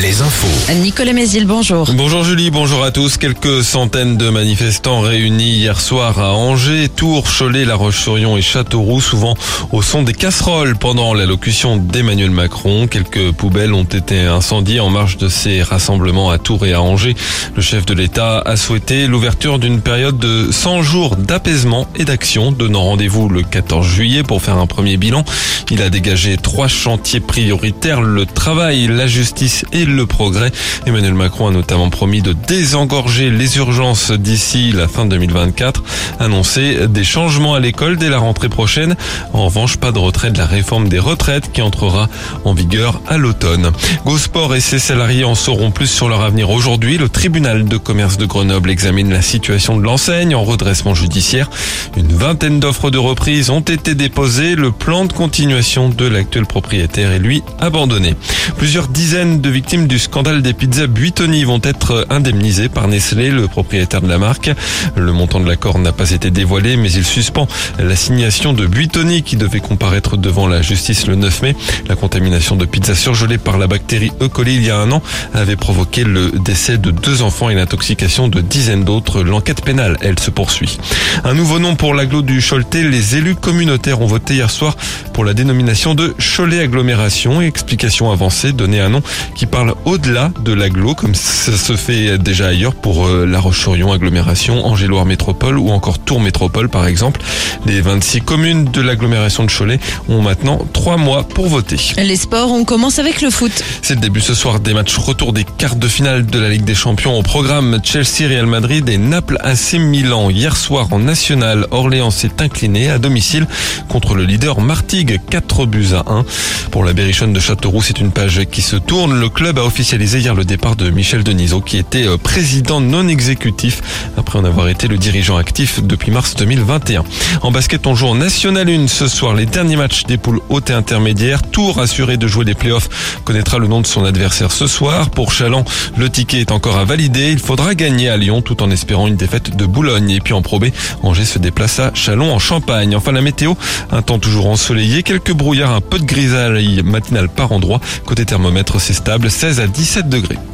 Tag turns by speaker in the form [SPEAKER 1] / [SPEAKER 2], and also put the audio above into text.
[SPEAKER 1] les infos.
[SPEAKER 2] Nicolas Mézil, bonjour.
[SPEAKER 3] Bonjour Julie, bonjour à tous. Quelques centaines de manifestants réunis hier soir à Angers, Tours, Cholet, La Roche-sur-Yon et Châteauroux, souvent au son des casseroles pendant l'allocution d'Emmanuel Macron. Quelques poubelles ont été incendiées en marge de ces rassemblements à Tours et à Angers. Le chef de l'État a souhaité l'ouverture d'une période de 100 jours d'apaisement et d'action, donnant rendez-vous le 14 juillet pour faire un premier bilan. Il a dégagé trois chantiers prioritaires, le travail, la justice et le progrès. Emmanuel Macron a notamment promis de désengorger les urgences d'ici la fin 2024, annoncé des changements à l'école dès la rentrée prochaine. En revanche, pas de retrait de la réforme des retraites qui entrera en vigueur à l'automne. Gosport et ses salariés en sauront plus sur leur avenir aujourd'hui. Le tribunal de commerce de Grenoble examine la situation de l'enseigne en redressement judiciaire. Une vingtaine d'offres de reprise ont été déposées. Le plan de continuation de l'actuel propriétaire est lui abandonné. Plusieurs dizaines de victimes du scandale des pizzas Buitoni vont être indemnisées par Nestlé, le propriétaire de la marque. Le montant de l'accord n'a pas été dévoilé, mais il suspend l'assignation de Buitoni qui devait comparaître devant la justice le 9 mai. La contamination de pizzas surgelées par la bactérie E. coli il y a un an avait provoqué le décès de deux enfants et l'intoxication de dizaines d'autres. L'enquête pénale, elle, se poursuit. Un nouveau nom pour l'agglo du Choletais. Les élus communautaires ont voté hier soir pour la dénomination de Cholet Agglomération. Explication avancée, donner un nom qui parle au-delà de l'agglo, comme ça se fait déjà ailleurs pour euh, La Roche-sur-Yon Agglomération, Angéloire Métropole ou encore Tours Métropole par exemple. Les 26 communes de l'agglomération de Cholet ont maintenant trois mois pour voter.
[SPEAKER 2] Les sports, on commence avec le foot.
[SPEAKER 3] C'est le début ce soir des matchs retour des quarts de finale de la Ligue des Champions au programme Chelsea, Real Madrid et Naples AC Milan. Hier soir en national, Orléans s'est incliné à domicile contre le leader Martigues, 4 buts à 1. Pour la Berrichonne de Châteauroux, c'est une page qui se tourne. Le club a officialisé hier le départ de Michel Denisot qui était euh, président non exécutif après en avoir été le dirigeant actif depuis mars 2021. En basket, on joue en National 1 ce soir. Les derniers matchs des poules hautes et intermédiaires. Tour assuré de jouer les playoffs connaîtra le nom de son adversaire ce soir. Pour Chaland, le ticket est encore à valider. Il faudra gagner à Lyon tout en espérant une défaite de Boulogne. Et puis en probé, Angers se déplace à Chalon en Champagne. Enfin la météo, un temps toujours ensoleillé, quelques brouillards, un peu de grisaille matinale par endroit. Côté thermomètre, c'est stable, 16 à 17 degrés.